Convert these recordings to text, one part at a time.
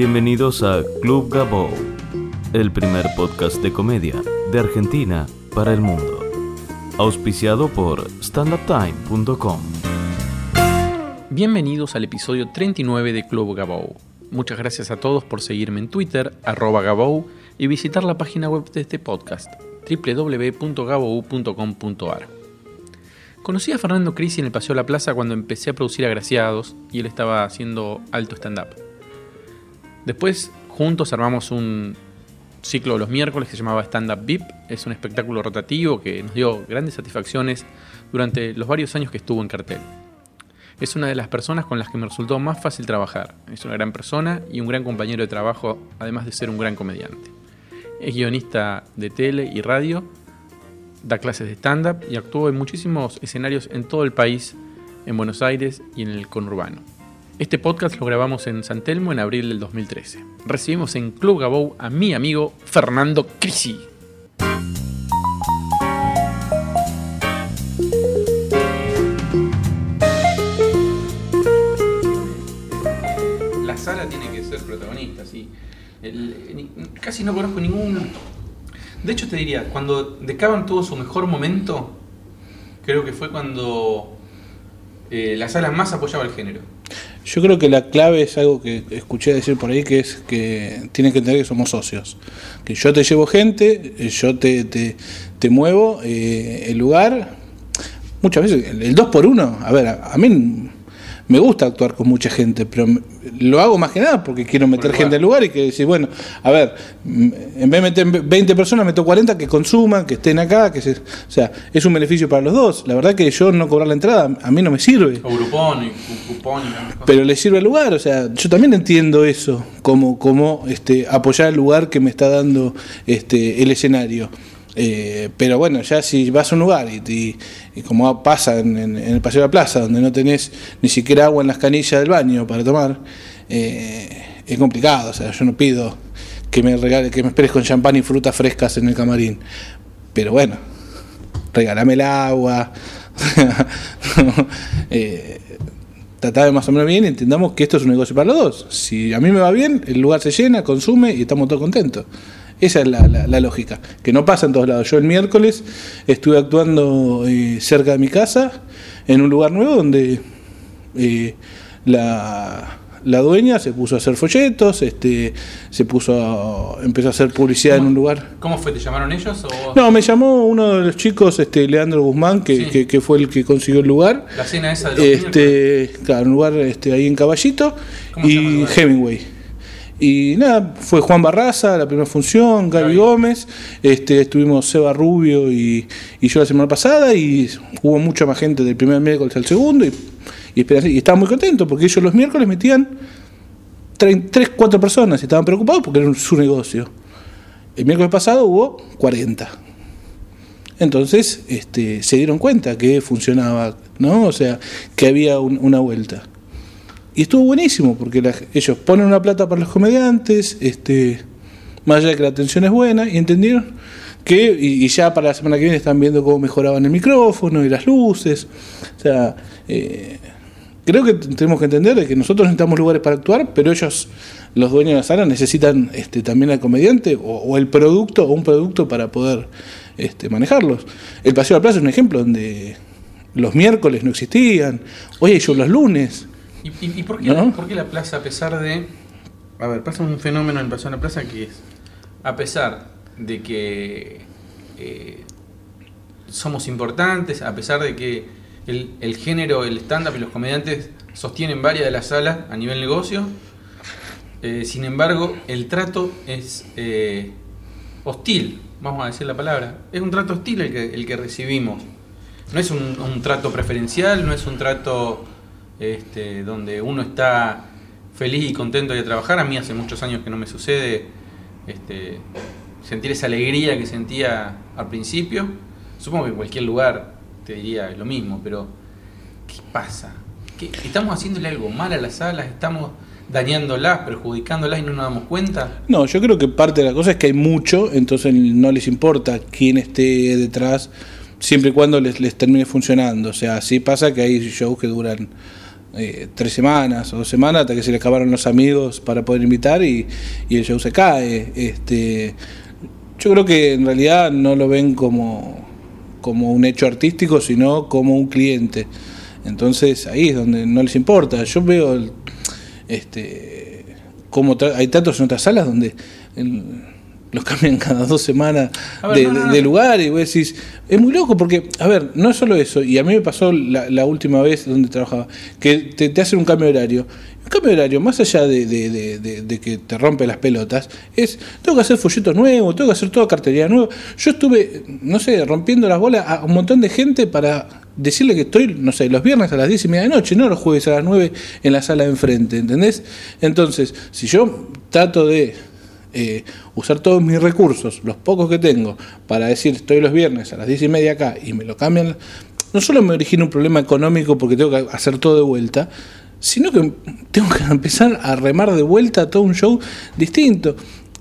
Bienvenidos a Club Gabo, el primer podcast de comedia de Argentina para el mundo. Auspiciado por standuptime.com. Bienvenidos al episodio 39 de Club Gabou. Muchas gracias a todos por seguirme en Twitter, arroba Gabou, y visitar la página web de este podcast, www.gabou.com.ar. Conocí a Fernando Crisi en el Paseo de la Plaza cuando empecé a producir Agraciados y él estaba haciendo alto stand-up. Después, juntos armamos un ciclo de los miércoles que se llamaba Stand Up VIP. Es un espectáculo rotativo que nos dio grandes satisfacciones durante los varios años que estuvo en cartel. Es una de las personas con las que me resultó más fácil trabajar. Es una gran persona y un gran compañero de trabajo, además de ser un gran comediante. Es guionista de tele y radio, da clases de stand-up y actuó en muchísimos escenarios en todo el país, en Buenos Aires y en el conurbano. Este podcast lo grabamos en San Telmo en abril del 2013. Recibimos en Club Gabou a mi amigo Fernando Crisi. La sala tiene que ser protagonista, sí. Casi no conozco ningún. De hecho, te diría, cuando Decaban tuvo su mejor momento, creo que fue cuando eh, la sala más apoyaba el género. Yo creo que la clave es algo que escuché decir por ahí, que es que tienen que entender que somos socios. Que yo te llevo gente, eh, yo te, te, te muevo eh, el lugar. Muchas veces, el, el dos por uno, a ver, a, a mí me gusta actuar con mucha gente, pero me- lo hago más que nada porque quiero meter gente al lugar y que decir, bueno, a ver, en vez de meter 20 personas, meto 40 que consuman, que estén acá, que se, o sea, es un beneficio para los dos. La verdad que yo no cobrar la entrada, a mí no me sirve O grupón y cupón pero le sirve al lugar, o sea, yo también entiendo eso, como, como este, apoyar el lugar que me está dando este, el escenario. Eh, pero bueno, ya si vas a un lugar y, y- y como pasa en, el Paseo de la Plaza, donde no tenés ni siquiera agua en las canillas del baño para tomar, eh, es complicado, o sea, yo no pido que me regale, que me esperes con champán y frutas frescas en el camarín. Pero bueno, regálame el agua. eh, tratar de más o menos bien entendamos que esto es un negocio para los dos. Si a mí me va bien, el lugar se llena, consume y estamos todos contentos. Esa es la, la- la lógica, que no pasa en todos lados. Yo el miércoles estuve actuando eh, cerca de mi casa, en un lugar nuevo donde eh, la, la dueña se puso a hacer folletos, este, se puso a, empezó a hacer publicidad en un lugar. ¿Cómo fue? ¿Te llamaron ellos o No, me llamó uno de los chicos, este, Leandro Guzmán, que, Sí. que- que fue el que consiguió el lugar. la cena esa de los? Este, claro, un lugar este, ahí en Caballito ¿Cómo se llama el y? Hemingway. Y nada, fue Juan Barraza la primera función, Gaby. Gómez, este, estuvimos Seba Rubio y, y yo la semana pasada y hubo mucha más gente del primer miércoles al segundo y, y, y estaba muy contento porque ellos los miércoles metían 3, 4 personas y estaban preocupados porque era su negocio. El miércoles pasado hubo 40. Entonces este, se dieron cuenta que funcionaba, ¿no? O sea, que había un- una vuelta. Y estuvo buenísimo, porque la- ellos ponen una plata para los comediantes, este, más allá de que la atención es buena, y entendieron que, y, ya para la semana que viene están viendo cómo mejoraban el micrófono y las luces. O sea, eh, creo que tenemos que entender de que nosotros necesitamos lugares para actuar, pero ellos, los dueños de la sala, necesitan este, también al comediante o, o el producto o un producto para poder este, manejarlos. El Paseo de la Plaza es un ejemplo donde los miércoles no existían, hoy hay show los lunes. ¿Y, y- y por, qué, ¿No? por qué la plaza, a pesar de. A ver, pasa un fenómeno en de la Plaza que es. A pesar de que eh, somos importantes, a pesar de que el, el género, el stand-up y los comediantes sostienen varias de las salas a nivel negocio, eh, sin embargo, el trato es eh, hostil, vamos a decir la palabra. Es un trato hostil el que, el que recibimos. No es un, un trato preferencial, no es un trato este, donde uno está feliz y contento de trabajar. A mí hace muchos años que no me sucede este, sentir esa alegría que sentía al principio. Supongo que en cualquier lugar te diría lo mismo, pero ¿qué pasa? ¿Qué- ¿Estamos haciéndole algo mal a las salas? ¿Estamos dañándolas, perjudicándolas y no nos damos cuenta? No, yo creo que parte de la cosa es que hay mucho, entonces no les importa quién esté detrás, siempre y cuando les, les termine funcionando. O sea, sí pasa que hay shows que duran eh, tres semanas o dos semanas hasta que se le acabaron los amigos para poder invitar y, y el show se cae. Este, yo creo que en realidad no lo ven como, como un hecho artístico, sino como un cliente. Entonces ahí es donde no les importa. Yo veo el- este, como hay tantos en otras salas donde el- los cambian cada dos semanas ver, de, no, no, de- no. de lugar y vos decís, es muy loco porque, a ver, no es solo eso, y a mí me pasó la, la última vez donde trabajaba, que te, te hacen un cambio de horario. Un cambio de horario, más allá de, de- de- de- de que te rompe las pelotas, es, tengo que hacer folletos nuevos, tengo que hacer toda cartería nueva. Yo estuve, no sé, rompiendo las bolas a un montón de gente para decirle que estoy, no sé, los viernes a las 10 y media de la noche, no los jueves a las 9 en la sala de enfrente, ¿entendés? Entonces, si yo trato de eh, usar todos mis recursos, los pocos que tengo, para decir estoy los viernes a las 10 y media acá y me lo cambian, no solo me origina un problema económico porque tengo que hacer todo de vuelta, sino que tengo que empezar a remar de vuelta todo un show distinto.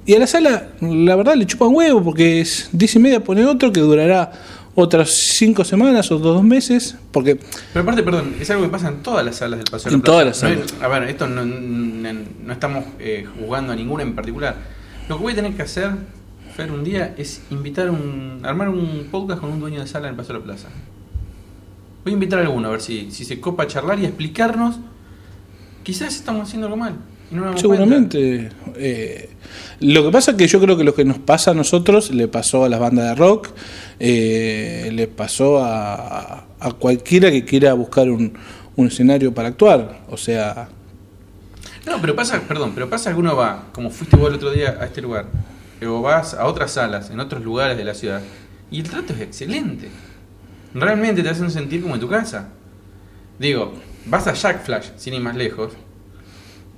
Y a la sala, la verdad, le chupan huevo porque es 10 y media pone otro que durará otras 5 semanas o dos meses, porque Pero aparte, perdón, es algo que pasa en todas las salas del Paseo de la En Plaza. todas las No salas. es- a ver, esto no, no, no estamos eh, jugando a ninguna en particular. Lo que voy a tener que hacer, Fer, un día es invitar un. armar un podcast con un dueño de sala en el Paseo de la Plaza. Voy a invitar a alguno a ver si, si se copa a charlar y a explicarnos. Quizás estamos haciendo algo mal. Seguramente. eh, lo que pasa es que yo creo que lo que nos pasa a nosotros le pasó a las bandas de rock, eh, le pasó a, a cualquiera que quiera buscar un, un escenario para actuar. O sea, No, pero pasa, perdón, pero pasa que uno va, como fuiste vos el otro día a este lugar, o vas a otras salas, en otros lugares de la ciudad, y el trato es excelente. Realmente te hacen sentir como en tu casa. Digo, vas a Jack Flash, sin ir más lejos,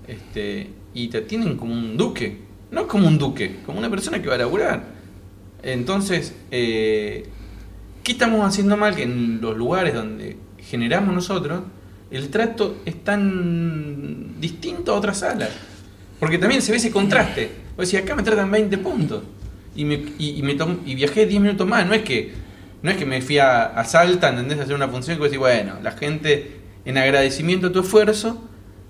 este, y te atienden como un duque. No como un duque, como una persona que va a laburar. Entonces, eh, ¿qué estamos haciendo mal? Que en los lugares donde generamos nosotros, el trato es tan distinto a otras salas. Porque también se ve ese contraste. O sea, acá me tratan 20 puntos. Y, me, y, y me y viajé 10 minutos más. No es que no es que me fui a, Salta, ¿entendés? A hacer una función que decís, bueno, la gente en agradecimiento a tu esfuerzo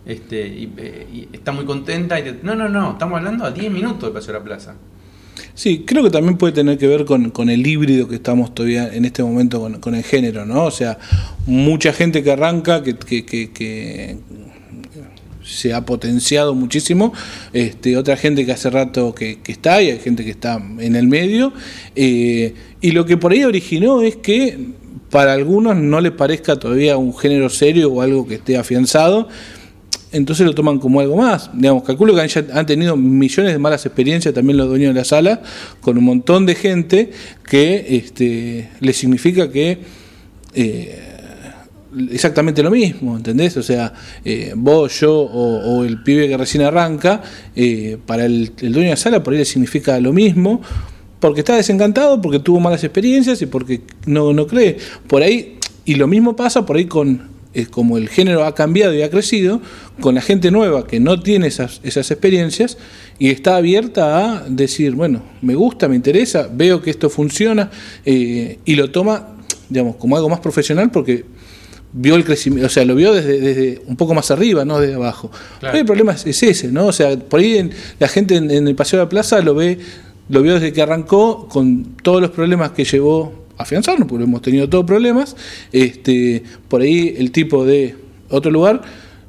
este, eh, y está muy contenta. Y te- no, no, no, estamos hablando a 10 minutos de Paseo de la Plaza. Sí, creo que también puede tener que ver con, con el híbrido que estamos todavía en este momento con, con el género, ¿no? O sea, mucha gente que arranca, que, que, que- se ha potenciado muchísimo, este, otra gente que hace rato que, que está y hay gente que está en el medio, eh, y lo que por ahí originó es que para algunos no les parezca todavía un género serio o algo que esté afianzado, entonces lo toman como algo más. Digamos, calculo que han, tenido millones de malas experiencias también los dueños de la sala, con un montón de gente que este, les significa que eh, exactamente lo mismo, ¿entendés? O sea, eh, vos, yo o, o el pibe que recién arranca, eh, para el, el dueño de la sala por ahí le significa lo mismo, porque está desencantado, porque tuvo malas experiencias y porque no, no cree. Por ahí, y lo mismo pasa por ahí con, eh, como el género ha cambiado y ha crecido, con la gente nueva que no tiene esas, esas experiencias y está abierta a decir, bueno, me gusta, me interesa, veo que esto funciona eh, y lo toma, digamos, como algo más profesional porque vio el crecimiento, o sea, lo vio desde, desde un poco más arriba, no desde abajo. Claro. El problema es, es ese, ¿no? O sea, por ahí en- la gente en, en el Paseo de la Plaza lo ve, lo vio desde que arrancó con todos los problemas que llevó afianzarnos, porque hemos tenido todos problemas. Este, por ahí el tipo de otro lugar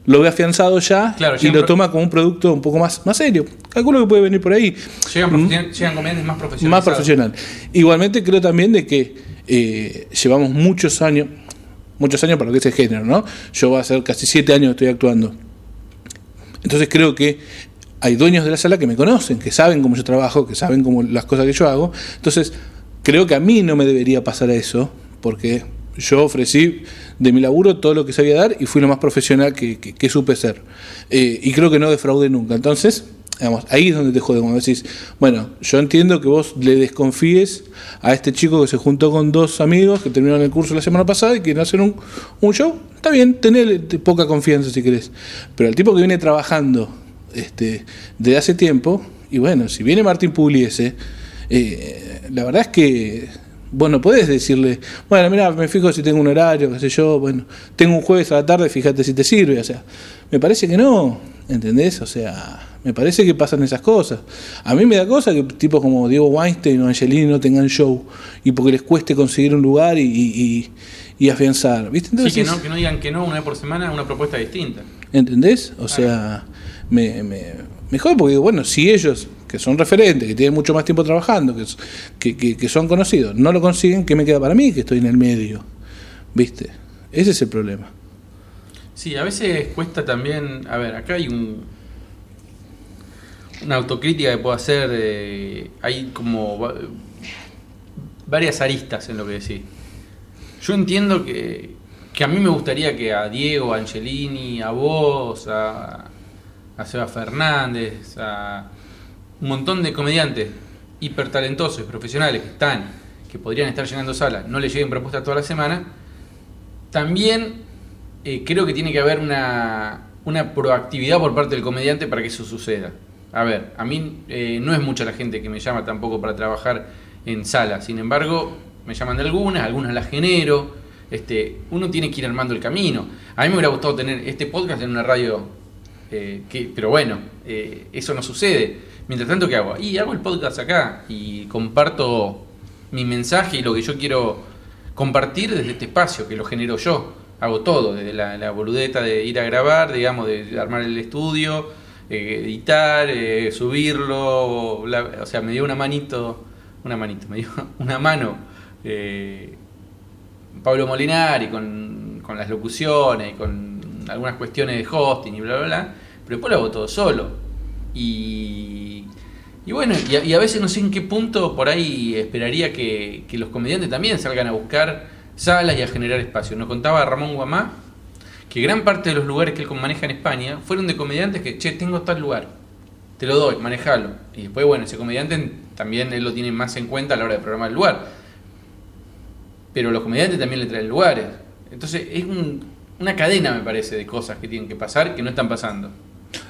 lo ve afianzado ya Claro, y lo toma como un producto un poco más, más serio. Calculo que puede venir por ahí. Llegan, profesion- llegan comediantes más profesionales. Mm. Más profesional. Igualmente creo también de que eh, llevamos muchos años, muchos años para lo que es el género, ¿no? Yo voy a hacer casi siete años que estoy actuando. Entonces creo que hay dueños de la sala que me conocen, que saben cómo yo trabajo, que saben cómo las cosas que yo hago. Entonces creo que a mí no me debería pasar eso, porque yo ofrecí de mi laburo todo lo que sabía dar y fui lo más profesional que, que- supe ser. Eh, y creo que no defraudé nunca. Entonces, digamos, ahí es donde te jode, cuando decís, bueno, yo entiendo que vos le desconfíes a este chico que se juntó con dos amigos que terminaron el curso la semana pasada y quieren hacer un, un show, está bien, tenés poca confianza si querés. Pero el tipo que viene trabajando este, desde hace tiempo, y bueno, si viene Martín Pugliese, eh, la verdad es que Vos no podés decirle, bueno, mira, me fijo si tengo un horario, qué sé yo, bueno, tengo un jueves a la tarde, fíjate si te sirve, o sea, me parece que no, ¿entendés? O sea, me parece que pasan esas cosas. A mí me da cosa que tipos como Diego Weinstein o Angelini no tengan show y porque les cueste conseguir un lugar y, y, y afianzar, ¿viste? Entonces, sí, que no, que no digan que no una vez por semana una propuesta distinta. ¿Entendés? O sea, me, me, mejor porque, bueno, si ellos que son referentes, que tienen mucho más tiempo trabajando, que, que, son conocidos, no lo consiguen, ¿qué me queda para mí que estoy en el medio? ¿Viste? Ese es el problema. Sí, a veces cuesta también, a ver, acá hay un, una autocrítica que puedo hacer, eh, hay como varias aristas en lo que decís. Yo entiendo que, que a mí me gustaría que a Diego, a Angelini, a vos, a, a Seba Fernández, a un montón de comediantes hiper talentosos y profesionales que están, que podrían estar llenando salas, no le lleguen propuestas toda la semana, también eh, creo que tiene que haber una, una, proactividad por parte del comediante para que eso suceda. A ver, a mí eh, no es mucha la gente que me llama tampoco para trabajar en salas, sin embargo, me llaman de algunas, algunas las genero. Este, uno tiene que ir armando el camino. A mí me hubiera gustado tener este podcast en una radio, eh, que, pero bueno, eso no sucede. Mientras tanto, ¿qué hago? Y hago el podcast acá y comparto mi mensaje y lo que yo quiero compartir desde este espacio, que lo genero yo. Hago todo, desde la, boludeta de ir a grabar, digamos, de armar el estudio, eh, editar, eh, subirlo, o sea, me dio una manito, una manito, me dio una mano eh, Pablo Molinari con, con las locuciones y con algunas cuestiones de hosting y bla, bla, bla, pero después lo hago todo solo. Y, y bueno, y a, veces no sé en qué punto por ahí esperaría que, los comediantes también salgan a buscar salas y a generar espacio. Nos contaba Ramón Guamá que gran parte de los lugares que él maneja en España fueron de comediantes que, che, tengo tal lugar, te lo doy, manejalo. Y después, bueno, ese comediante también él lo tiene más en cuenta a la hora de programar el lugar. Pero los comediantes también le traen lugares. Entonces es una cadena, me parece, de cosas que tienen que pasar que no están pasando.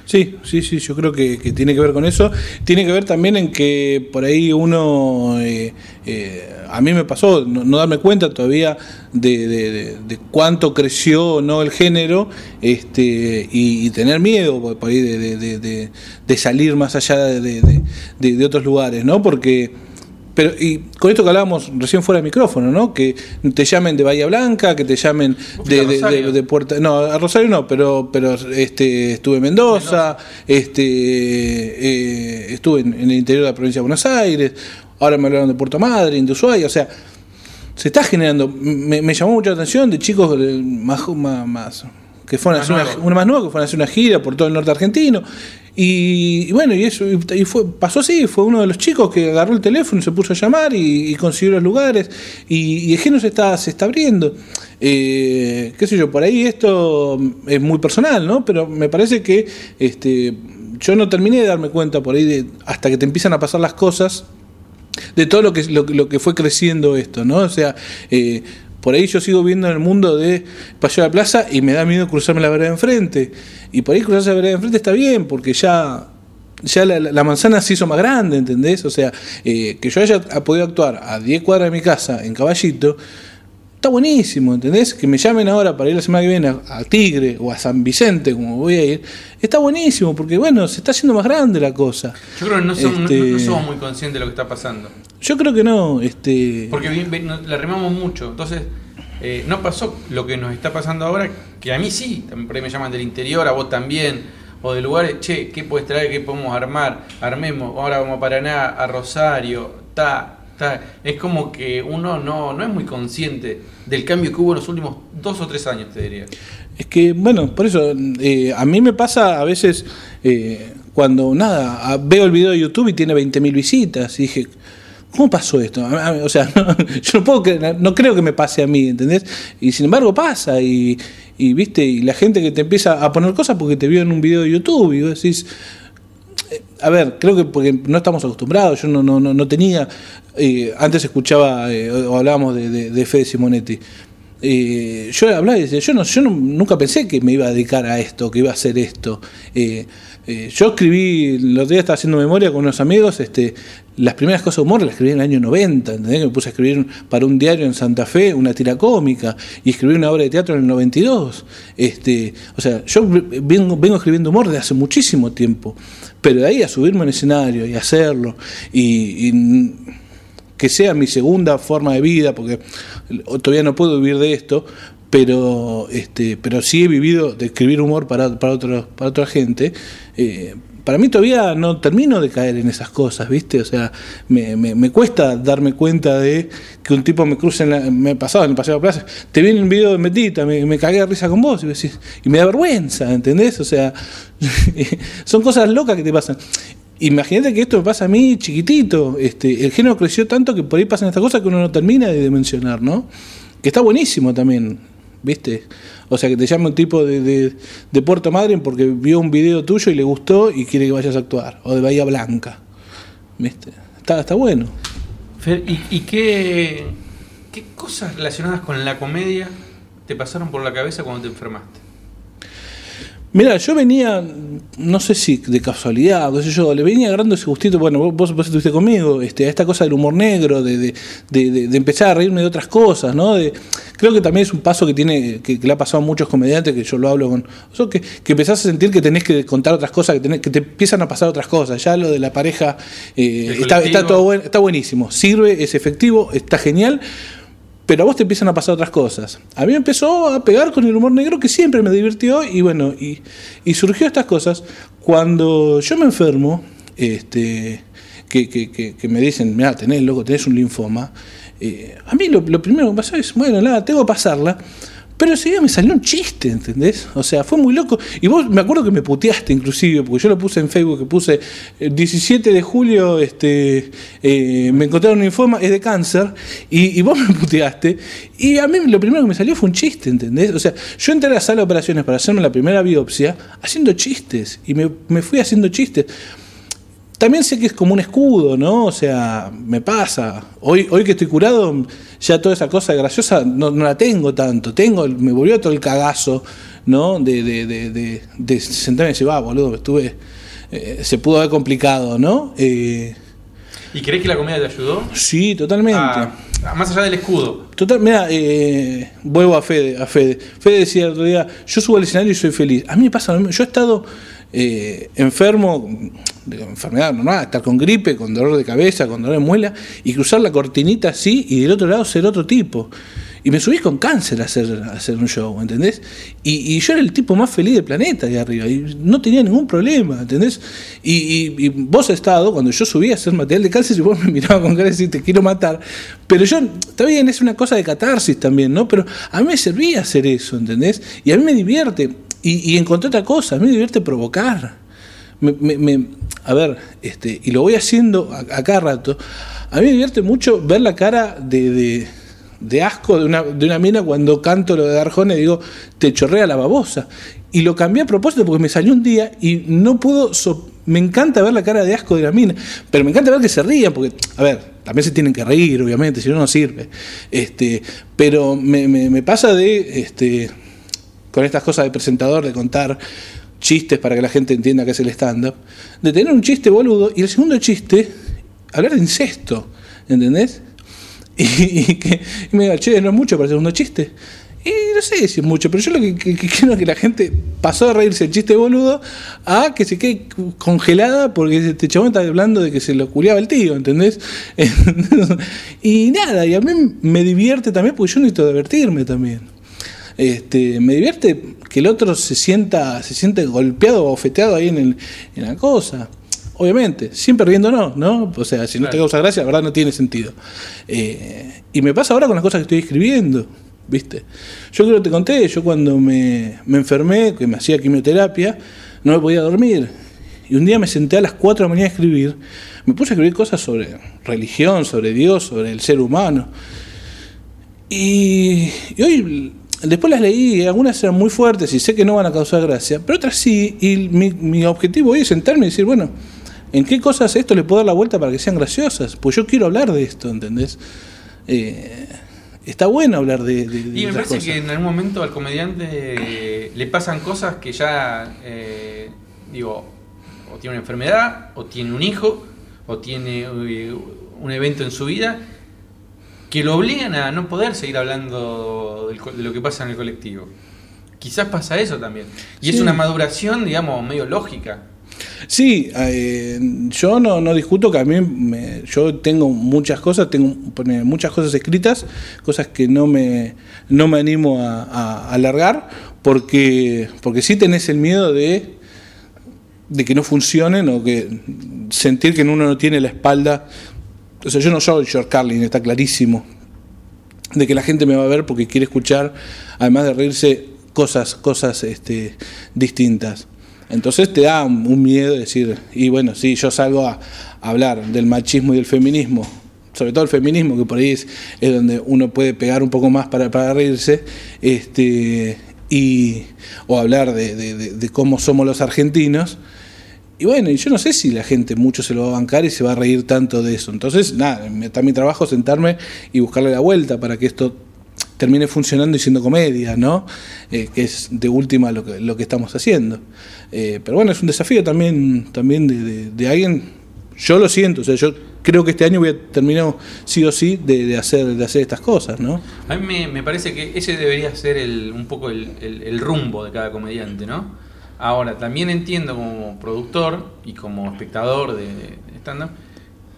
Sí, sí, sí, yo creo que, tiene que ver con eso. Tiene que ver también en que por ahí uno, eh, eh, a mí me pasó no, darme cuenta todavía de, cuánto creció no el género este, y, tener miedo por ahí de, salir más allá de, otros lugares, ¿no? Porque pero y con esto que hablábamos recién fuera de micrófono, ¿no? Que te llamen de Bahía Blanca, que te llamen de, de, Puerta, no, a Rosario no, pero pero este estuve en Mendoza, este eh, estuve en, el interior de la provincia de Buenos Aires, ahora me hablaron de Puerto Madryn, de Ushuaia, o sea, se está generando, me, llamó mucha atención de chicos más, más, que fueron a hacer una, más nueva que fueron a hacer una gira por todo el norte argentino y, bueno, y eso y fue, pasó así, fue uno de los chicos que agarró el teléfono y se puso a llamar y, consiguió los lugares y, y el género se está, se está abriendo. Eh, qué sé yo, por ahí esto es muy personal, ¿no? Pero me parece que este, yo no terminé de darme cuenta por ahí de, hasta que te empiezan a pasar las cosas de todo lo que, lo, lo que fue creciendo esto, ¿no? O sea, eh, por ahí yo sigo viendo en el mundo de Paseo de la Plaza y me da miedo cruzarme la vereda enfrente. Y por ahí cruzarse la vereda enfrente está bien, porque ya, ya la, manzana se hizo más grande, ¿entendés? O sea, eh, que yo haya podido actuar a 10 cuadras de mi casa en Caballito, está buenísimo, ¿entendés? Que me llamen ahora para ir la semana que viene a, Tigre o a San Vicente, como voy a ir, está buenísimo, porque bueno, se está haciendo más grande la cosa. Yo creo que no somos, este, muy conscientes de lo que está pasando. Yo creo que no. este Porque bien, le remamos mucho, entonces eh, no pasó lo que nos está pasando ahora, que a mí sí, por ahí me llaman del interior, a vos también, o de lugares, che, ¿qué puedes traer? ¿Qué podemos armar? Armemos, ahora vamos a Paraná, a Rosario, ta, es como que uno no, no es muy consciente del cambio que hubo en los últimos dos o tres años, te diría. Es que, bueno, por eso, eh, a mí me pasa a veces eh, cuando, nada, veo el video de YouTube y tiene 20.000 visitas y dije, ¿cómo pasó esto? O sea, yo no, puedo, no creo que me pase a mí, ¿entendés? Y sin embargo pasa y, y, viste, y la gente que te empieza a poner cosas porque te vio en un video de YouTube y vos decís a ver, creo que porque no estamos acostumbrados, yo no, no, no tenía, eh, antes escuchaba eh, o hablábamos de, de, Fede Simonetti, eh, yo hablaba y decía, yo, no, yo no- nunca pensé que me iba a dedicar a esto, que iba a hacer esto. Yo escribí, los días estaba haciendo memoria con unos amigos, este, las primeras cosas de humor las escribí en el año 90, ¿entendés? Me puse a escribir para un diario en Santa Fe una tira cómica y escribí una obra de teatro en el 92. Este, o sea, yo vengo, vengo escribiendo humor desde hace muchísimo tiempo, pero de ahí a subirme al escenario y hacerlo y- que sea mi segunda forma de vida, porque todavía no puedo vivir de esto, pero este, pero sí he vivido de escribir humor para, para, para otra gente. eh, para mí todavía no termino de caer en esas cosas, ¿viste? O sea, me, me- me cuesta darme cuenta de que un tipo me cruza en la, me pasaba en el paseo de plaza, te vi en un video de Metita, me, me cagué de risa con vos, y, decís- y me da vergüenza, ¿entendés? O sea, son cosas locas que te pasan. Imagínate que esto me pasa a mí chiquitito. Este, el género creció tanto que por ahí pasan estas cosas que uno no termina de mencionar, ¿no? Que está buenísimo también, ¿viste? O sea, que te llame un tipo de, de, Puerto Madryn porque vio un video tuyo y le gustó y quiere que vayas a actuar. O de Bahía Blanca, ¿viste? Está, está bueno. Fer, ¿y, y qué, qué cosas relacionadas con la comedia te pasaron por la cabeza cuando te enfermaste? Mira, yo venía, no sé si de casualidad, qué sé yo, le venía agarrando ese gustito, bueno, vos, vos, estuviste conmigo, este, a esta cosa del humor negro, de, de, de, de- de empezar a reírme de otras cosas, ¿no? De, creo que también es un paso que tiene, que, que le ha pasado a muchos comediantes, que yo lo hablo con, que, que empezás a sentir que tenés que contar otras cosas, que, tenés, que te empiezan a pasar otras cosas. Ya lo de la pareja eh, está, está todo buen- está buenísimo, sirve, es efectivo, está genial. Pero a vos te empiezan a pasar otras cosas. A mí empezó a pegar con el humor negro que siempre me divirtió y bueno, y, y surgió estas cosas cuando yo me enfermo, este, que, que, que, que me dicen, mira, tenés, loco, tenés un linfoma. eh, a mí lo, lo primero que me pasó es, bueno, nada, tengo que pasarla. Pero día me salió un chiste, ¿entendés? O sea, fue muy loco. Y vos, me acuerdo que me puteaste inclusive, porque yo lo puse en Facebook, que puse el 17 de julio, este, eh, me encontraron un linfoma, es de cáncer, y, vos me puteaste. Y a mí lo primero que me salió fue un chiste, ¿entendés? O sea, yo entré a la sala de operaciones para hacerme la primera biopsia haciendo chistes, y me fui haciendo chistes. También sé que es como un escudo, ¿no? O sea, me pasa. Hoy, hoy que estoy curado, ya toda esa cosa graciosa no, no la tengo tanto. Tengo, me volvió todo el cagazo, ¿no? De, de, de, de, de sentarme y decir, va, boludo, estuve. eh, se pudo haber complicado, ¿no? Eh, ¿Y crees que la comedia te ayudó? sí, totalmente. A- a- más allá del escudo. Total, mira, eh, vuelvo a Fede, a Fede. Fede decía el otro día, yo subo al escenario y soy feliz. A mí me pasa lo mismo. Yo he estado eh, enfermo, de enfermedad normal, estar con gripe, con dolor de cabeza, con dolor de muela, y cruzar la cortinita así y del otro lado ser otro tipo. Y me subí con cáncer a hacer, a hacer un show, ¿entendés? Y, y yo era el tipo más feliz del planeta ahí arriba, y no tenía ningún problema, ¿entendés? Y, y- y estado, cuando yo subí a hacer material de cáncer, y vos me mirabas con cara de decir, te quiero matar. Pero yo, está bien, es una cosa de catarsis también, ¿no? Pero a mí me servía hacer eso, ¿entendés? Y a mí me divierte. Y, y encontré otra cosa, a mí me divierte provocar. Me- me- me- a ver, este, y lo voy haciendo a, a rato. A mí me divierte mucho ver la cara de, de- asco de una, de una mina cuando canto lo de Arjona y digo, te chorrea la babosa. Y lo cambié a propósito porque me salió un día y no puedo. so- me encanta ver la cara de asco de la mina, pero me encanta ver que se rían, porque, a ver, también se tienen que reír, obviamente, si no, no sirve. Este, pero me, me- me pasa de. Este, con estas cosas de presentador, de contar chistes para que la gente entienda qué es el stand-up, de tener un chiste boludo y el segundo chiste, hablar de incesto, ¿entendés? Y, y que y me diga, che, no es mucho para el segundo chiste. Y no sé si es mucho, pero yo lo que, quiero es que la gente pasó a reírse el chiste boludo a que se quede congelada porque este chabón está hablando de que se lo culiaba el tío, ¿entendés? y nada, y a mí me divierte también porque yo necesito divertirme también. Este, me divierte que el otro se sienta, se siente golpeado o bofeteado ahí en, el- en la cosa. Obviamente, siempre riéndonos, ¿no? O sea, si no te causa gracia, la verdad no tiene sentido. Eh, y me pasa ahora con las cosas que estoy escribiendo, ¿viste? Yo creo que te conté, yo cuando me, me enfermé, que me hacía quimioterapia, no me podía dormir. Y un día me senté a las 4 de la mañana a escribir. Me puse a escribir cosas sobre religión, sobre Dios, sobre el ser humano. Y, y hoy, después las leí, y algunas eran muy fuertes y sé que no van a causar gracia, pero otras sí. Y mi, mi objetivo hoy es sentarme y decir, bueno, ¿en qué cosas esto le puedo dar la vuelta para que sean graciosas? Pues yo quiero hablar de esto, ¿entendés? Eh, está bueno hablar de, de, de Y me parece cosas. que en algún momento al comediante le pasan cosas que ya, eh, digo, o tiene una enfermedad, o tiene un hijo, o tiene eh, un evento en su vida, que lo obligan a no poder seguir hablando de lo que pasa en el colectivo. Quizás pasa eso también. Y es una maduración, digamos, medio lógica. Sí, eh, yo no, no discuto que a mí me- yo tengo muchas cosas, tengo muchas cosas escritas, cosas que no me, no me animo a, a alargar, porque, porque sí tenés el miedo de, de que no funcionen o que sentir que uno no tiene la espalda. O sea, yo no soy George Carlin, está clarísimo, de que la gente me va a ver porque quiere escuchar, además de reírse, cosas, cosas este, distintas. Entonces te da un miedo de decir, y bueno, sí, yo salgo a, hablar del machismo y del feminismo, sobre todo el feminismo, que por ahí es, es donde uno puede pegar un poco más para, para reírse, este, y, o hablar de cómo somos los argentinos. Y bueno, yo no sé si la gente mucho se lo va a bancar y se va a reír tanto de eso. Entonces, nada, está mi trabajo sentarme y buscarle la vuelta para que esto termine funcionando y siendo comedia, ¿no? Eh, que es de última lo que, lo que estamos haciendo. Eh, pero bueno, es un desafío también, también de, alguien, yo lo siento, o sea, yo creo que este año voy a terminar sí o sí de, hacer, de hacer estas cosas, ¿no? A mí me, parece que ese debería ser el, un poco el rumbo de cada comediante, ¿no? Ahora, también entiendo como productor y como espectador de, de stand-up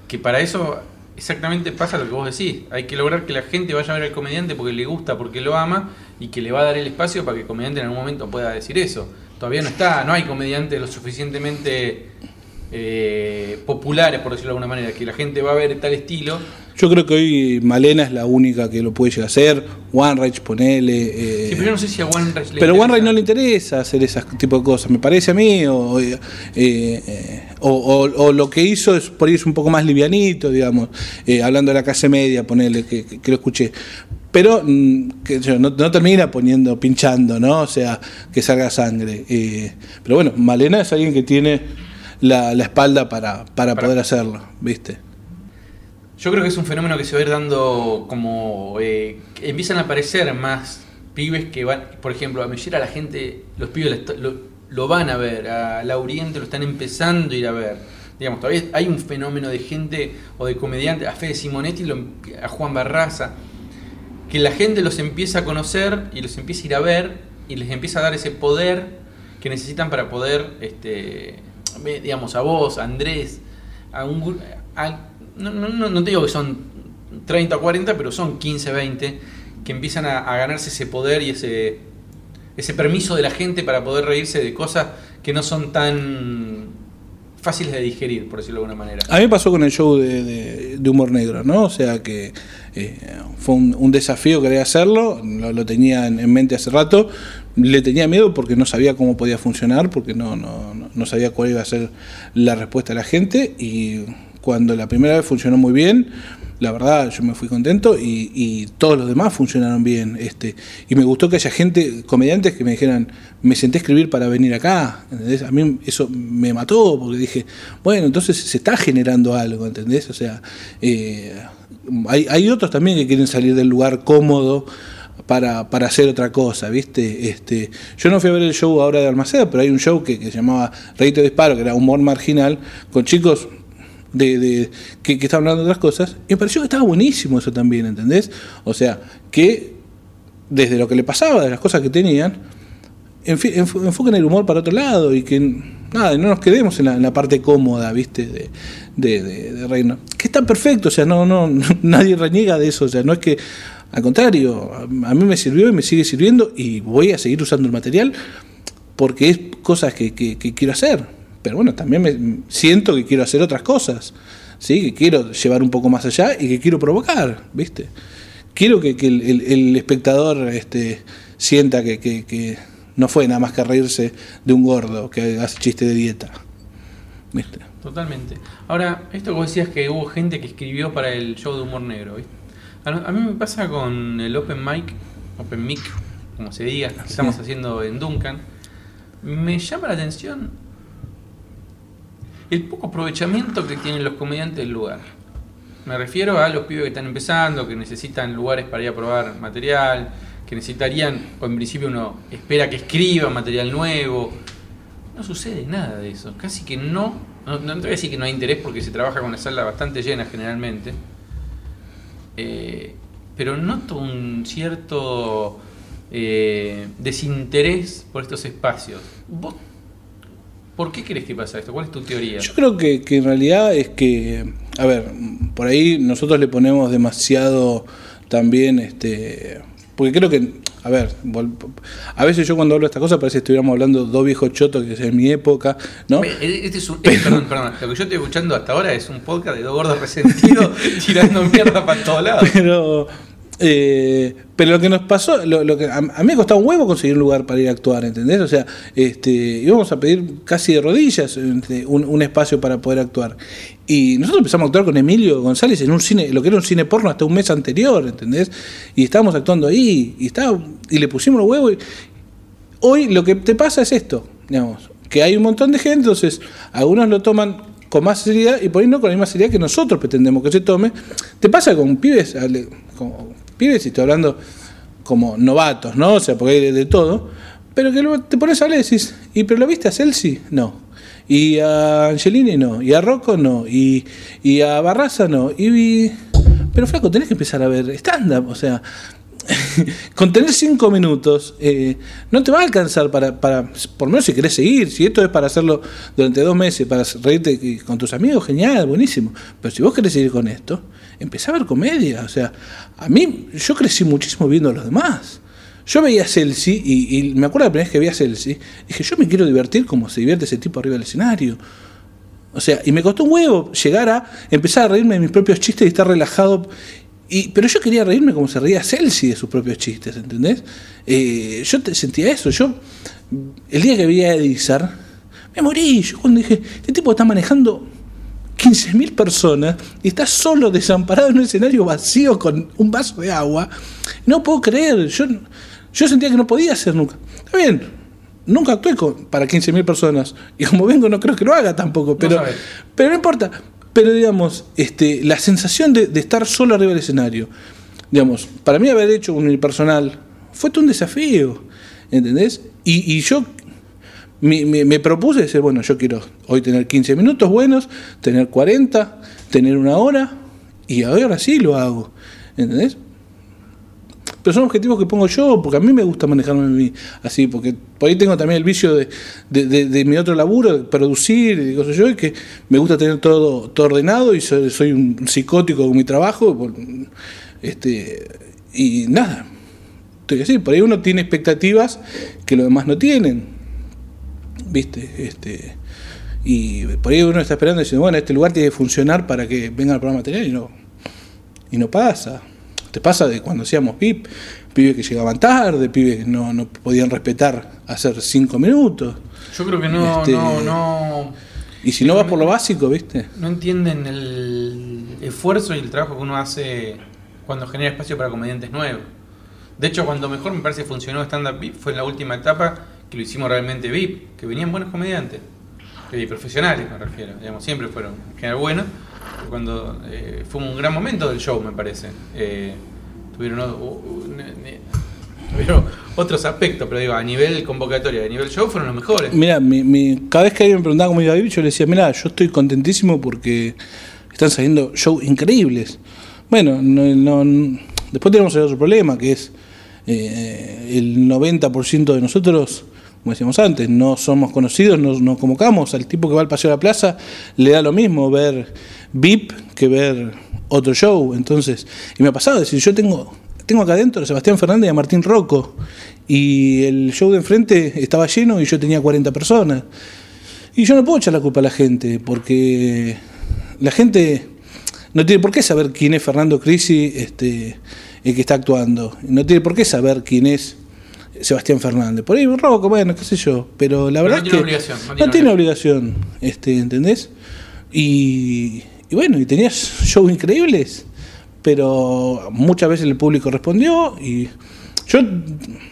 que para eso exactamente pasa lo que vos decís. Hay que lograr que la gente vaya a ver al comediante porque le gusta, porque lo ama y que le va a dar el espacio para que el comediante en algún momento pueda decir eso. Todavía no está, no hay comediantes lo suficientemente eh, populares, por decirlo de alguna manera, que la gente va a ver tal estilo. Yo creo que hoy Malena es la única que lo puede llegar a hacer, One Rage, ponele. eh, Sí, pero yo no sé si a One Rage le Pero interesa. no le interesa hacer ese tipo de cosas, me parece a mí, o, eh, o, o- o lo que hizo es por ahí es un poco más livianito, digamos, hablando de la clase media, ponerle que, que- que lo escuché. Pero mm, que no, no termina poniendo, pinchando, ¿no? O sea, que salga sangre. eh, pero bueno, Malena es alguien que tiene la, la espalda para, para, Para- poder hacerlo, ¿viste? Yo creo que es un fenómeno que se va a ir dando como... eh, empiezan a aparecer más pibes que van... Por ejemplo, a Mellera la gente, los pibes lo, lo- van a ver, a Lauriente lo están empezando a ir a ver. Digamos, todavía hay un fenómeno de gente o de comediantes, a Fede Simonetti, lo- a Juan Barraza, que la gente los empieza a conocer y los empieza a ir a ver y les empieza a dar ese poder que necesitan para poder, este, digamos, a vos, a Andrés, a un a- no, no, no, te digo que son 30 o 40, pero son 15, 20, que empiezan a, ganarse ese poder y ese, ese permiso de la gente para poder reírse de cosas que no son tan fáciles de digerir, por decirlo de alguna manera. A mí me pasó con el show de, de- humor negro, ¿no? O sea que eh, fue un, desafío querer hacerlo, lo, tenía en, en mente hace rato, le tenía miedo porque no sabía cómo podía funcionar, porque no, no, no- sabía cuál iba a ser la respuesta de la gente y cuando la primera vez funcionó muy bien, la verdad yo me fui contento y, y todos los demás funcionaron bien. Este, y me gustó que haya gente, comediantes que me dijeran, me senté a escribir para venir acá. ¿entendés? A mí eso me mató porque dije, bueno, entonces se está generando algo, ¿entendés? O sea, eh, hay, hay otros también que quieren salir del lugar cómodo para, para hacer otra cosa, ¿viste? Este, yo no fui a ver el show ahora de Almaceda, pero hay un show que, que se llamaba Reito de Disparo, que era humor marginal, con chicos de, de- que, que estaban hablando de otras cosas, y me pareció que estaba buenísimo eso también, ¿entendés? O sea, que desde lo que le pasaba, de las cosas que tenían, enfo- enfoquen el humor para otro lado y que nada, no nos quedemos en la, en la parte cómoda, ¿viste? De, de, de- de reino. Que está perfecto, o sea, no, no, nadie reniega de eso, o sea, no es que, al contrario, a, mí me sirvió y me sigue sirviendo y voy a seguir usando el material porque es cosas que, quiero hacer. Pero bueno, también me siento que quiero hacer otras cosas, ¿sí? Que quiero llevar un poco más allá y que quiero provocar, ¿viste? Quiero que, el, espectador este, sienta que, no fue nada más que reírse de un gordo que hace chiste de dieta, ¿viste? Totalmente. Ahora, esto que decías que hubo gente que escribió para el show de humor negro, ¿viste? A, mí me pasa con el Open Mic, Open Mic, como se diga, que estamos haciendo en Duncan. Me llama la atención el poco aprovechamiento que tienen los comediantes del lugar. Me refiero a los pibes que están empezando, que necesitan lugares para ir a probar material, que necesitarían, o en principio uno espera que escriban material nuevo. No sucede nada de eso. Casi que no. No, no te voy a decir que no hay interés porque se trabaja con la sala bastante llena generalmente. Eh, pero noto un cierto eh, desinterés por estos espacios. ¿Vos ¿Por qué crees que pasa esto? ¿Cuál es tu teoría? Yo creo que, que en realidad es que, a ver, por ahí nosotros le ponemos demasiado también, este, porque creo que, a ver, a veces yo cuando hablo de esta cosa parece que estuviéramos hablando de dos viejos chotos que es en mi época, ¿no? Este es un, eh, perdón, perdón. Lo que yo estoy escuchando hasta ahora es un podcast de dos gordos resentidos tirando mierda para todos lados. Pero, eh, pero lo que nos pasó, lo, lo que, a, a mí me costaba un huevo conseguir un lugar para ir a actuar, ¿entendés? O sea, este, íbamos a pedir casi de rodillas este, un, un espacio para poder actuar. Y nosotros empezamos a actuar con Emilio González en un cine, lo que era un cine porno hasta un mes anterior, ¿entendés? Y estábamos actuando ahí, y, estaba, y le pusimos los huevos. y- hoy lo que te pasa es esto, digamos, que hay un montón de gente, entonces algunos lo toman con más seriedad y por ahí no con la misma seriedad que nosotros pretendemos que se tome. Te pasa con pibes, pibes y estoy hablando como novatos, ¿no? O sea, porque hay de, de todo, pero que luego te pones a hablar y decís, ¿y pero lo viste a Celsi? No. Y a Angelini no, y a Rocco no, y, y a Barraza no, y, y- pero flaco, tenés que empezar a ver stand-up, o sea, con tener cinco minutos eh, no te va a alcanzar para, para, por menos si querés seguir, si esto es para hacerlo durante dos meses, para reírte con tus amigos, genial, buenísimo. Pero si vos querés seguir con esto, empezá a ver comedia. O sea, a mí, yo crecí muchísimo viendo a los demás. Yo veía a Celsi y, y me acuerdo la primera vez que vi a Celsi, dije, yo me quiero divertir como se divierte ese tipo arriba del escenario. O sea, y me costó un huevo llegar a empezar a reírme de mis propios chistes y estar relajado. Y, pero yo quería reírme como se reía Celsi de sus propios chistes, ¿entendés? Eh, yo te- sentía eso. Yo, el día que vi a Edizar, me morí. Yo cuando dije, este tipo está manejando 15.000 personas y está solo desamparado en un escenario vacío con un vaso de agua. No puedo creer. Yo, yo sentía que no podía hacer nunca. Está bien, nunca actué con- para 15.000 personas. Y como vengo, no creo que lo haga tampoco. Pero, pero no importa. Pero digamos, este, la sensación de, estar solo arriba del escenario, digamos, para mí haber hecho un unipersonal fue todo un desafío. ¿Entendés? Y, yo me, me- me propuse decir, bueno, yo quiero hoy tener 15 minutos buenos, tener 40, tener una hora, y ahora sí lo hago. ¿Entendés? Pero son objetivos que pongo yo, porque a mí me gusta manejarme así, porque por ahí tengo también el vicio de, mi otro laburo, de producir y cosas yo, y que me gusta tener todo, todo ordenado y soy, soy un psicótico con mi trabajo. Este, y nada, estoy así, por ahí uno tiene expectativas que los demás no tienen. ¿Viste? Este, y por ahí uno está esperando y dice, bueno, este lugar tiene que funcionar para que venga el programa material y no, y no pasa. Te pasa de cuando hacíamos PIP, pibes que llegaban tarde, pibes que no, no podían respetar hacer cinco minutos. Yo creo que no, Este- no, no, Y si no vas por lo básico, ¿viste? no entienden el esfuerzo y el trabajo que uno hace cuando genera espacio para comediantes nuevos. De hecho, cuando mejor me parece funcionó Stand Up VIP fue en la última etapa que lo hicimos realmente VIP, que venían buenos comediantes, profesionales me refiero, digamos, siempre fueron en general buenos. Cuando eh, fue un gran momento del show, me parece. Eh, tuvieron, tuvieron otros aspectos, pero digo, a nivel convocatoria, a nivel show fueron los mejores. Mira, mi, mi- cada vez que alguien me preguntaba cómo iba a vivir, yo le decía, mira, yo estoy contentísimo porque están saliendo shows increíbles. Bueno, no, no- después tenemos el otro problema, que es eh, el 90% de nosotros, como decíamos antes, no somos conocidos, no nos convocamos. Al tipo que va al Paseo de la Plaza le da lo mismo ver VIP que ver otro show. Entonces, y me ha pasado, es decir, yo tengo, tengo acá adentro a Sebastián Fernández y a Martín Rocco, y el show de enfrente estaba lleno y yo tenía 40 personas. Y yo no puedo echar la culpa a la gente, porque la gente no tiene por qué saber quién es Fernando Crisi, este, el que está actuando. No tiene por qué saber quién es Sebastián Fernández. Por ahí, Rocco, bueno, qué sé yo. Pero la Pero verdad no es tiene que obligación, no no tiene tiene obligación, este, ¿entendés? Y, y bueno, y tenías shows increíbles, pero muchas veces el público respondió y yo,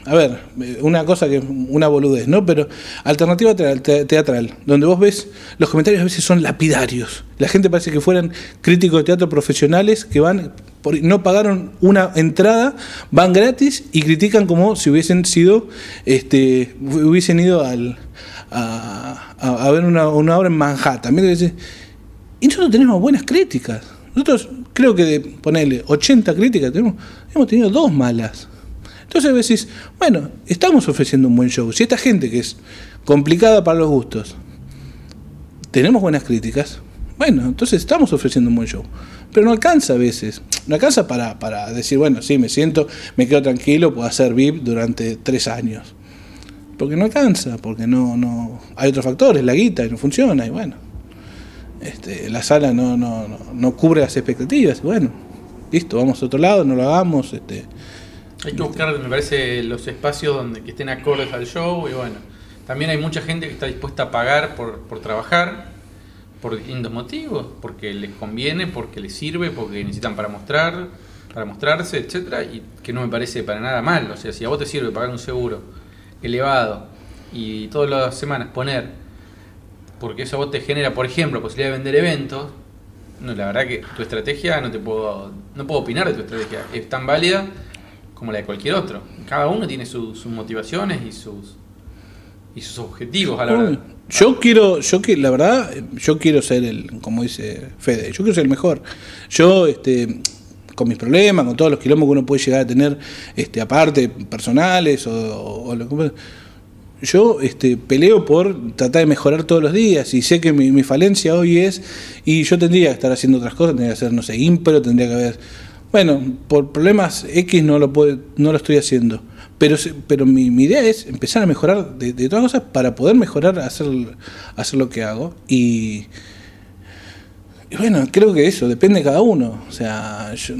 a ver, una cosa que una boludez, ¿no? Pero alternativa teatral, te- teatral, donde vos ves los comentarios a veces son lapidarios. La gente parece que fueran críticos de teatro profesionales que van, no pagaron una entrada, van gratis y critican como si hubiesen sido, este, hubiesen ido al, a, ver una, obra en Manhattan. Y nosotros tenemos buenas críticas. Nosotros creo que de ponerle 80 críticas tenemos, hemos tenido dos malas. Entonces vos decís, bueno, estamos ofreciendo un buen show. Si esta gente que es complicada para los gustos, tenemos buenas críticas, bueno, entonces estamos ofreciendo un buen show. Pero no alcanza a veces. No alcanza para, para decir, bueno, sí, me siento, me quedo tranquilo, puedo hacer VIP durante tres años. Porque no alcanza, porque no, no. Hay otros factores, la guita y no funciona, y bueno. Este, la sala no, no, no, no cubre las expectativas, y bueno, listo, vamos a otro lado, no lo hagamos, este. Hay que buscar, me parece, los espacios donde que estén acordes al show y bueno. También hay mucha gente que está dispuesta a pagar por, por trabajar por distintos motivos, porque les conviene, porque les sirve, porque necesitan para mostrar, para mostrarse, etcétera, y que no me parece para nada mal. O sea, si a vos te sirve pagar un seguro elevado y todas las semanas poner, porque eso a vos te genera, por ejemplo, posibilidad de vender eventos, no, la verdad que tu estrategia no te puedo, no puedo opinar de tu estrategia, es tan válida como la de cualquier otro. Cada uno tiene su- sus motivaciones y sus y sus objetivos a la hora. Yo quiero, yo que la verdad, yo quiero ser el, como dice Fede, yo quiero ser el mejor. Yo, este, con mis problemas, con todos los quilombos que uno puede llegar a tener, este, aparte, personales o, lo que yo este, peleo por tratar de mejorar todos los días y sé que mi, falencia hoy es, y yo tendría que estar haciendo otras cosas, tendría que hacer, no sé, ímpero, tendría que haber, bueno, por problemas X no lo, no lo estoy haciendo, pero, pero mi, idea es empezar a mejorar de, de todas cosas para poder mejorar, hacer, lo que hago. Y, bueno, creo que eso, depende de cada uno, o sea, yo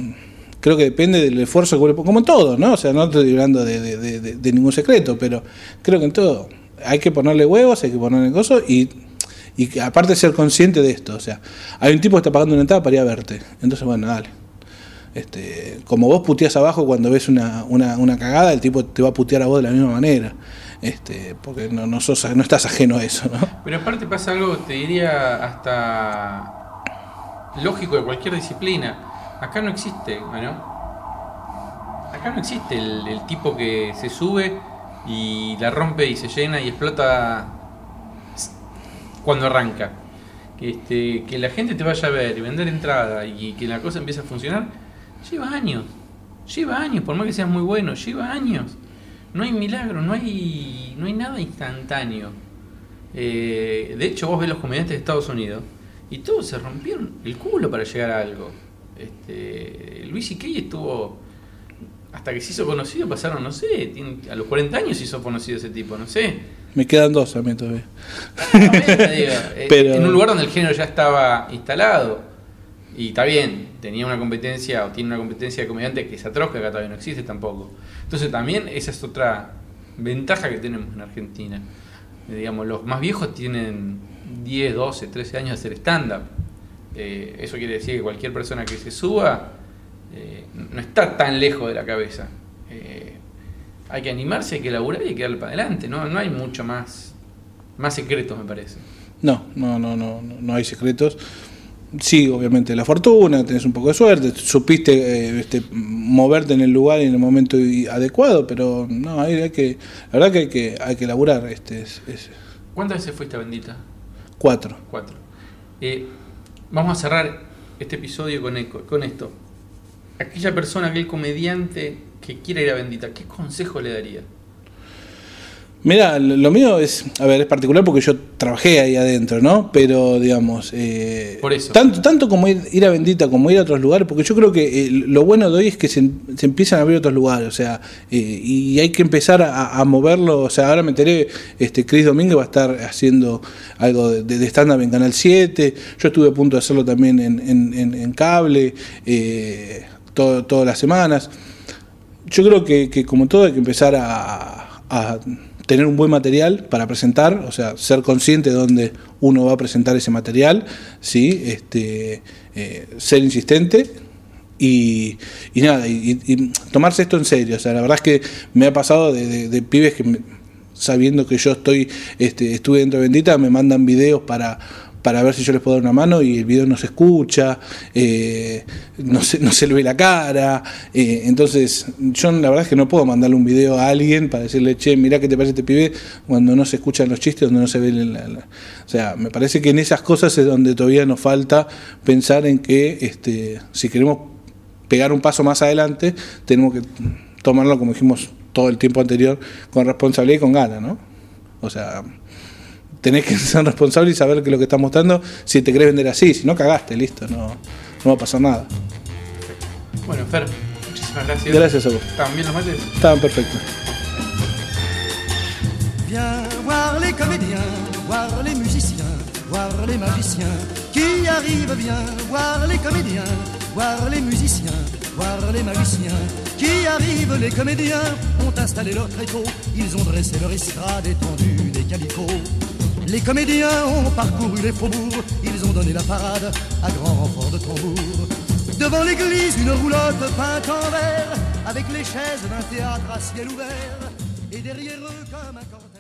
creo que depende del esfuerzo que como en todo, ¿no? O sea, no estoy hablando de, de- ningún secreto, pero creo que en todo. Hay que ponerle huevos, hay que ponerle cosas y, y aparte ser consciente de esto, o sea, hay un tipo que está pagando una entrada para ir a verte, entonces bueno, dale. Este, como vos puteás abajo cuando ves una, una, una cagada, el tipo te va a putear a vos de la misma manera. Este, porque no, no, no estás ajeno a eso, ¿no? Pero aparte pasa algo, te diría, hasta lógico de cualquier disciplina. Acá no existe, ¿no? Acá no existe el, tipo que se sube y la rompe y se llena y explota cuando arranca. Este, que la gente te vaya a ver y vender entrada y que la cosa empiece a funcionar, lleva años. Lleva años, por más que seas muy bueno, lleva años. No hay milagro, no hay, no hay nada instantáneo. Eh, de hecho, vos ves los comediantes de Estados Unidos y todos se rompieron el culo para llegar a algo. Este, Luis y estuvo, hasta que se hizo conocido, pasaron, no sé, a los 40 años se hizo conocido ese tipo, no sé. Me quedan dos a mí todavía. Digo, eh, Pero- En un lugar donde el género ya estaba instalado. Y está bien, tenía una competencia o tiene una competencia de comediantes que es atroz, que acá todavía no existe tampoco. Entonces también esa es otra ventaja que tenemos en Argentina. Eh, digamos, los más viejos tienen 10, 12, 13 años de hacer stand-up. Eh, eso quiere decir que cualquier persona que se suba eh, no está tan lejos de la cabeza. Hay que animarse, hay que laburar y hay que darle para adelante. No, no hay mucho más, más secretos, me parece. No, no, no, no, no hay secretos. Sí, obviamente la fortuna, tenés un poco de suerte, supiste eh, este, moverte en el lugar y en el momento adecuado, pero no, hay, hay que, la verdad que hay que, hay que laburar, este, es, es ¿Cuántas veces fuiste a Bendita? cuatro. Cuatro. Eh, vamos a cerrar este episodio con, con esto. Aquella persona, aquel comediante que quiera ir a Bendita, ¿qué consejo le daría? Mira, lo mío es, a ver, es particular porque yo trabajé ahí adentro, ¿no? Pero, digamos, eh, Por eso. Tanto, tanto como ir, ir a Bendita como ir a otros lugares, porque yo creo que eh, lo bueno de hoy es que se, se empiezan a abrir otros lugares, o sea, eh, y hay que empezar a, a moverlo, o sea, ahora me enteré, este, Chris Domínguez va a estar haciendo algo de, de stand-up en Canal 7, yo estuve a punto de hacerlo también en, en- en- en cable, eh, todo- todas las semanas. Yo creo que, que como todo hay que empezar a, a tener un buen material para presentar, o sea, ser consciente de dónde uno va a presentar ese material, ¿sí? este, eh, ser insistente y, y nada, y, y tomarse esto en serio. O sea, la verdad es que me ha pasado de, de- pibes que me- sabiendo que yo estoy, este, estuve dentro de Bendita, me mandan videos para, para ver si yo les puedo dar una mano y el video no se escucha, eh, no, se, no se le ve la cara. eh, entonces, yo la verdad es que no puedo mandarle un video a alguien para decirle, che, mirá qué te parece este pibe cuando no se escuchan los chistes, donde no se ve la, la- O sea, me parece que en esas cosas es donde todavía nos falta pensar en que este, si queremos pegar un paso más adelante, tenemos que tomarlo, como dijimos todo el tiempo anterior, con responsabilidad y con ganas, ¿no? O sea, tenés que ser responsable y saber que lo que estás mostrando, si te querés vender así, si no cagaste, listo, no, no va a pasar nada. Bueno, Fer, muchísimas gracias. Gracias a vos. ¿Estaban bien los mates? Estaban perfectos. Viens voir les comédiens, voir les musiciens, voir les magiciens qui arrivent. Viens voir les comédiens, voir les musiciens, voir les magiciens qui arrivent. Les comédiens ont installé leur tréteau, ils ont dressé leur estrade étendue des calicots. Les comédiens ont parcouru les faubourgs, ils ont donné la parade à grand renfort de tambour. Devant l'église, une roulotte peinte en vert, avec les chaises d'un théâtre à ciel ouvert, et derrière eux comme un.